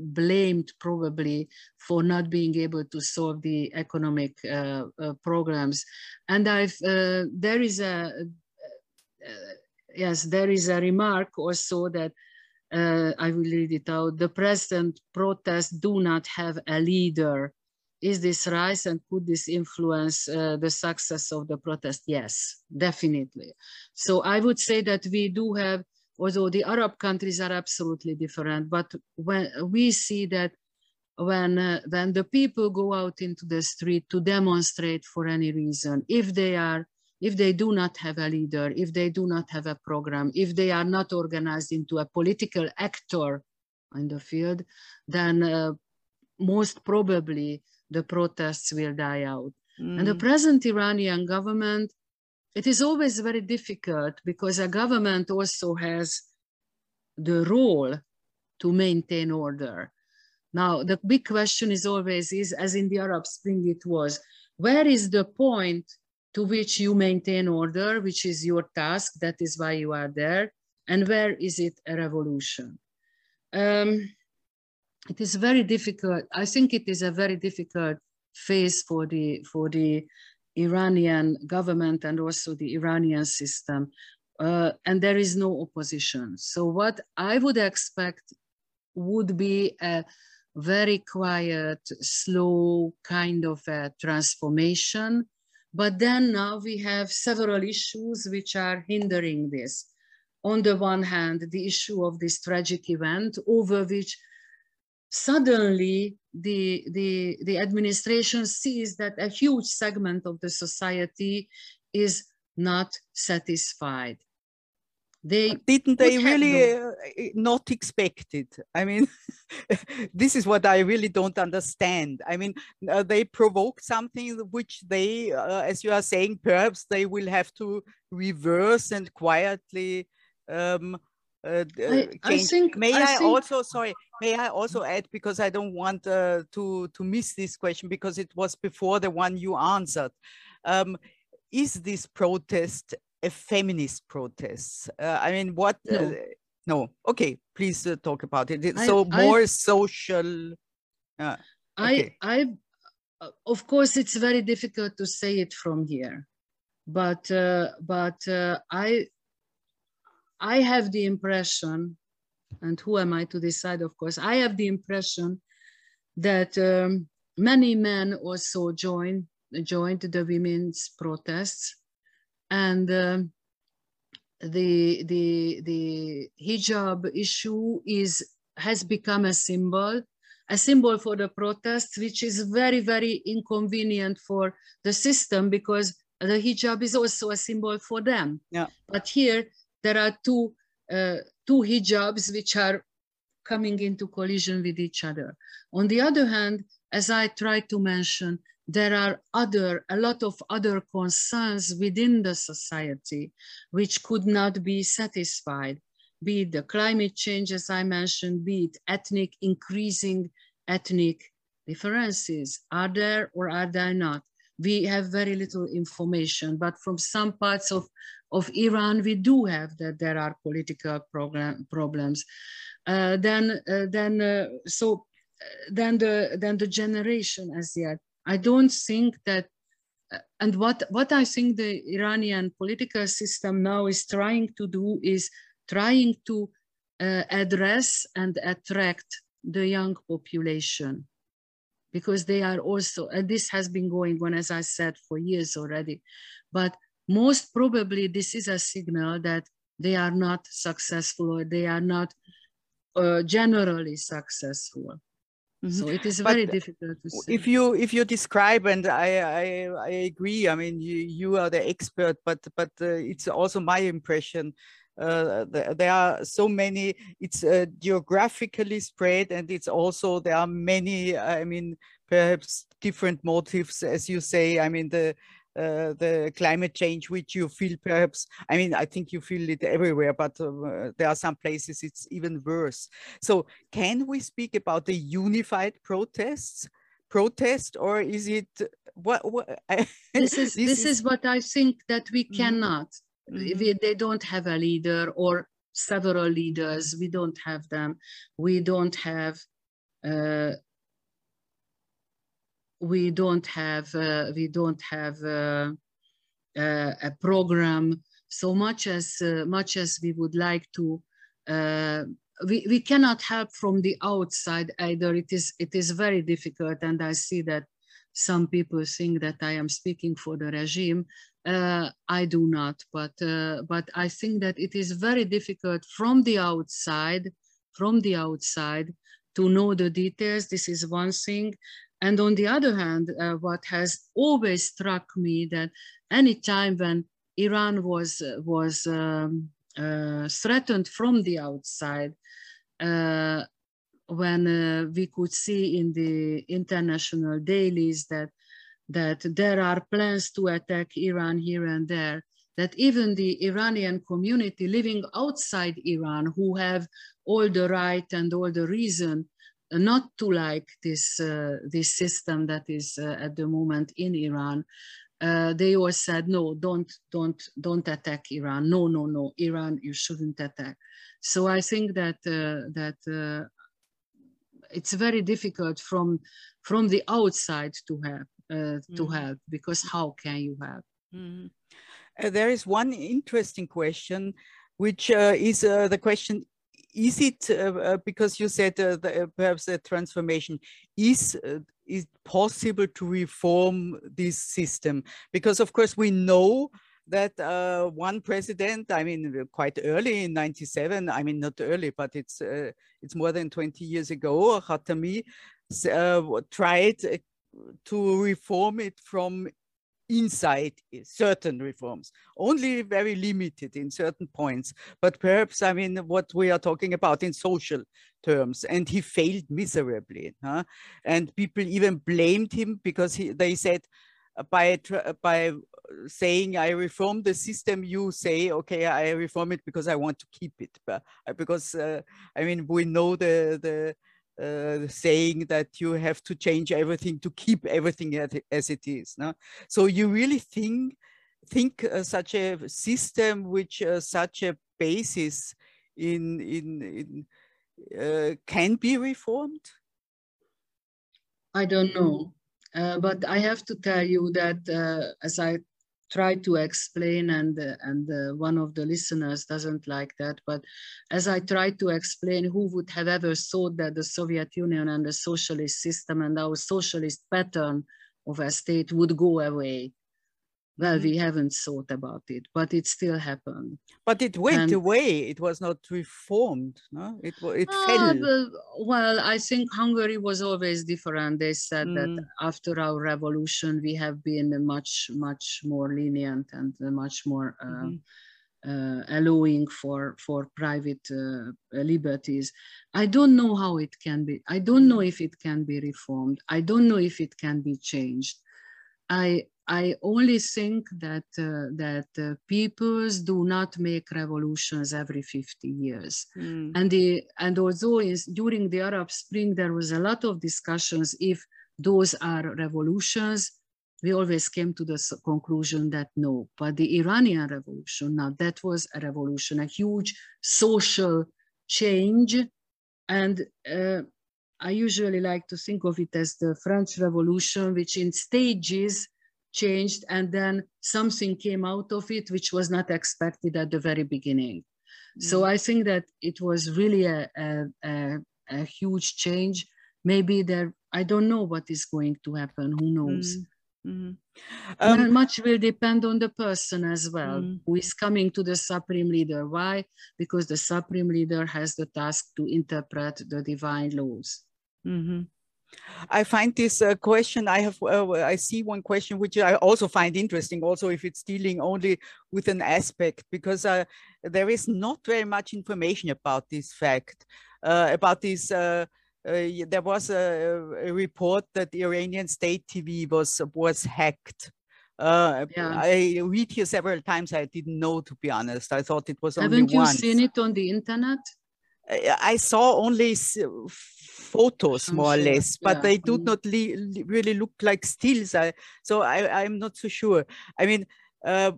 blamed probably for not being able to solve the economic uh, uh, programs. And I've uh, there is a yes there is a remark also that uh, I will read it out. The present protests do not have a leader. Is this right? And could this influence uh, the success of the protest? Yes, definitely. So I would say that we do have although the Arab countries are absolutely different, but when we see that when, uh, when the people go out into the street to demonstrate for any reason, if they are, if they do not have a leader, if they do not have a program, if they are not organized into a political actor in the field, then uh, most probably the protests will die out. Mm. And the mm. present Iranian government it is always very difficult because a government also has the role to maintain order. Now, the big question is always is, as in the Arab Spring it was, where is the point to which you maintain order, which is your task, that is why you are there, and where is it a revolution? Um, it is very difficult. I think it is a very difficult phase for the, for the Iranian government and also the Iranian system. Uh, and there is no opposition. So what I would expect would be a very quiet, slow kind of a transformation. But then now we have several issues which are hindering this. On the one hand, the issue of this tragic event over which suddenly the, the, the administration sees that a huge segment of the society is not satisfied. They didn't they really uh, not expect it? I mean, this is what I really don't understand. I mean, uh, they provoke something which they, uh, as you are saying, perhaps they will have to reverse and quietly um, uh, I, I, think, may I, I think... also sorry may i also add because i don't want uh, to to miss this question because it was before the one you answered um, is this protest a feminist protest uh, i mean what uh, no, no. okay please uh, talk about it so more social uh, okay. i i of course it's very difficult to say it from here but but i I have the impression, and who am I to decide, of course, I have the impression that um, many men also joined, joined the women's protests. And uh, the, the, the hijab issue is, has become a symbol a symbol for the protests, which is very, very inconvenient for the system because the hijab is also a symbol for them. Yeah. But here there are two, uh, two hijabs which are coming into collision with each other. On the other hand, as I tried to mention, there are other, a lot of other concerns within the society which could not be satisfied, be it the climate change, as I mentioned, be it ethnic, increasing ethnic differences. Are there or are there not? We have very little information, but from some parts of of Iran, we do have that there are political program, problems. Uh, then, uh, then, uh, so uh, then the then the generation as yet. I don't think that, uh, and what what I think the Iranian political system now is trying to do is trying to uh, address and attract the young population because they are also, and this has been going on, as I said, for years already, but most probably this is a signal that they are not successful or they are not uh, generally successful. Mm -hmm. So it is very but difficult to say. If you if you describe, and I I, I agree. I mean, you you are the expert, but but uh, it's also my impression. Uh, there are so many. It's uh, geographically spread, and it's also there are many. I mean, perhaps different motives, as you say. I mean, the uh, the climate change, which you feel perhaps, I mean, I think you feel it everywhere, but uh, there are some places it's even worse. So can we speak about the unified protests? protest or is it what, what this is this, this is, is, what i think that we mm-hmm. cannot mm -hmm. we, they don't have a leader or several leaders we don't have them we don't have uh, we don't have uh, we don't have uh, uh, a program. So much as uh, much as we would like to uh, we, we cannot help from the outside either. It is it is very difficult and i see that some people think that i am speaking for the regime. Uh, i do not but but i think that it is very difficult from the outside from the outside to know the details. This is one thing and on the other hand, uh, what has always struck me that any time when Iran was, was um, uh, threatened from the outside, uh, when uh, we could see in the international dailies that, that there are plans to attack Iran here and there, that even the Iranian community living outside Iran, who have all the right and all the reason not to like this uh, this system that is uh, at the moment in Iran. Uh, they all said no, don't don't don't attack Iran. No, no, no, Iran, you shouldn't attack. So I think that uh, that uh, it's very difficult from from the outside to help mm. to mm-hmm. help because how can you help? Mm. there is one interesting question, which is the question is it uh, uh, because you said uh, the, uh, perhaps a transformation is uh, is possible to reform this system? Because of course we know that uh, one president i mean quite early in 97 i mean not early but it's it's more than 20 years ago Khatami tried to reform it from inside certain reforms, only very limited in certain points. But perhaps, I mean, what we are talking about in social terms, and he failed miserably. Huh? And people even blamed him because he, they said, uh, by uh, by saying I reform the system, you say, okay, I reform it because I want to keep it, but uh, because uh, I mean we know the the uh, saying that you have to change everything to keep everything as it is. No? So you really think think uh, such a system which uh, such a basis in in, in uh, can be reformed? I don't know, uh, but I have to tell you that uh, as I try to explain and uh, and uh, one of the listeners doesn't like that but as i try to explain who would have ever thought that the soviet union and the socialist system and our socialist pattern of a state would go away well, we haven't thought about it, but it still happened. But it went and, away. It was not reformed. No, it it uh, fell. well, I think Hungary was always different. They said mm. that after our revolution, we have been much much more lenient and much more. Uh, mm -hmm. Uh, allowing for for private uh, liberties. I don't know how it can be. I don't know if it can be reformed. I don't know if it can be changed. I I only think that uh, that uh, peoples do not make revolutions every 50 years. Mm. And the and although is, during the Arab Spring there was a lot of discussions if those are revolutions, we always came to the conclusion that no. But the Iranian revolution, now that was a revolution, a huge social change, and uh, I usually like to think of it as the French Revolution, which in stages changed and then something came out of it which was not expected at the very beginning. Mm. So I think that it was really a, a, a, a, huge change. Maybe there, I don't know what is going to happen, who knows. Mm. Mm-hmm. Um, much will depend on the person as well, mm. who is coming to the supreme leader. Why? Because the supreme leader has the task to interpret the divine laws. Mm-hmm. I find this uh, question, I have, uh, I see one question which I also find interesting, also if it's dealing only with an aspect, because uh, there is not very much information about this fact, uh, about this, uh, uh, there was a, a, report that the Iranian state TV was, was hacked Uh, yeah. I read here several times. I didn't know, to be honest. I thought it was only Haven't you once. seen it on the internet? I, saw only photos, more or less, but yeah. they do mm. not really look like stills. I, so I, I'm not so sure. I mean, uh,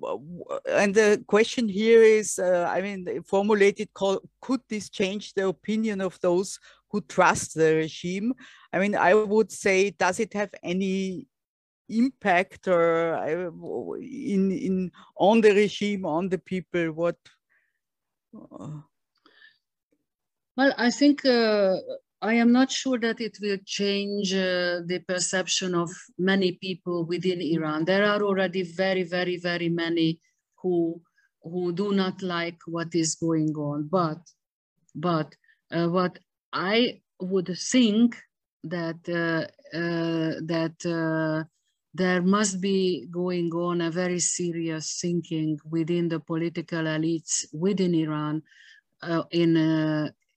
and the question here is, uh, I mean, formulated, call, could this change the opinion of those who trust the regime? I mean, I would say, does it have any impact or in in on the regime, on the people? What? Uh... Well, I think uh, I am not sure that it will change uh, the perception of many people within Iran. There are already very, very, very many who who do not like what is going on. But but uh, what I would think that uh, uh that uh, there must be going on a very serious thinking within the political elites within Iran uh, in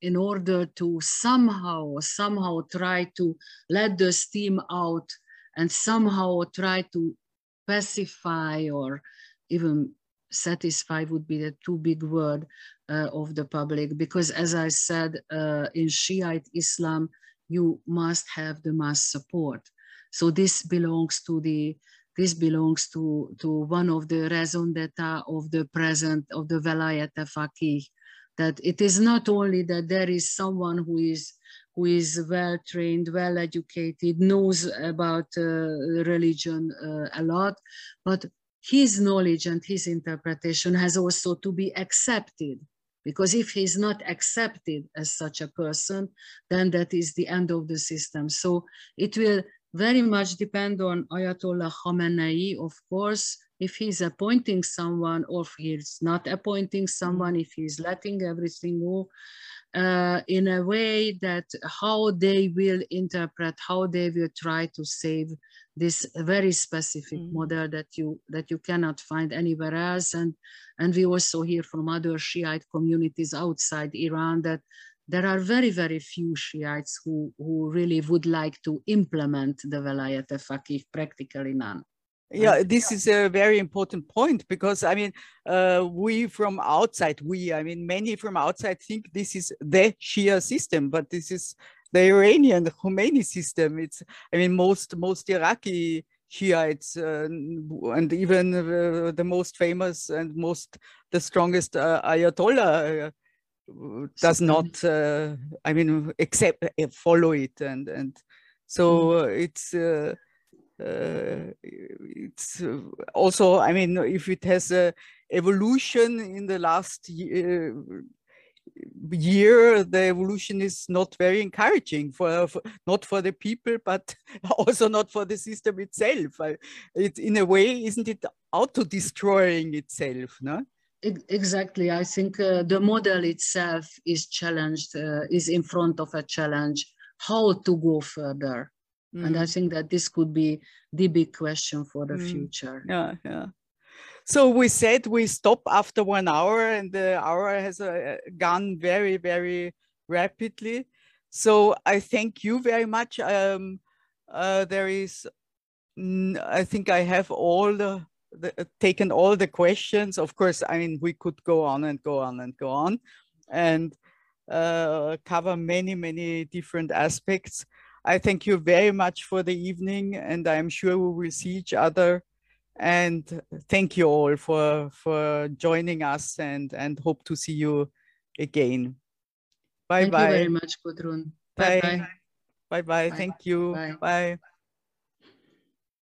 in order to somehow, somehow try to let the steam out and somehow try to pacify or even satisfy would be the too big word uh, of the public. Because as I said uh, in Shiite Islam you must have the mass support. So this belongs to the this belongs to to one of the raison d'etat of the present of the velayat faqih that it is not only that there is someone who is who is well trained, well educated, knows about uh, religion uh, a lot, but his knowledge and his interpretation has also to be accepted. Because if he's not accepted as such a person, then that is the end of the system. So it will very much depend on Ayatollah Khamenei, of course, if he's appointing someone or if he's not appointing someone, if he's letting everything go uh, in a way that how they will interpret, how they will try to save this very specific mm. model that you that you cannot find anywhere else. And and we also hear from other Shiite communities outside Iran that there are very, very few Shiites who, who really would like to implement the Velayat Faqih, practically none yeah this is a very important point because i mean uh, we from outside we i mean many from outside think this is the shia system but this is the iranian khomeini system. It's i mean most most iraqi shiites uh, and even uh, the most famous and most the strongest uh, ayatollah uh, does not uh, i mean accept follow it. And and so mm. it's uh, it's uh, also, I mean, if it has a evolution in the last year, year the evolution is not very encouraging for, for, not for the people but also not for the system itself. It in a way isn't it auto destroying itself no? Exactly. I think uh, the model itself is challenged uh, is in front of a challenge. How to go further Mm. And I mm. think that this could be the big question for the mm. future. Yeah, yeah. So we said we stop after one hour, and the hour has uh, gone very, very rapidly. So I thank you very much. Um, uh, there is, I think I have all the, the, uh, taken all the questions. Of course, I mean we could go on and go on and go on, and uh, cover many, many different aspects. I thank you very much for the evening, and I'm sure we will see each other. And thank you all for for joining us, and and hope to see you again. Bye thank bye. Thank you very much, Gudrun. Bye bye. Bye bye. Thank you. Bye. bye.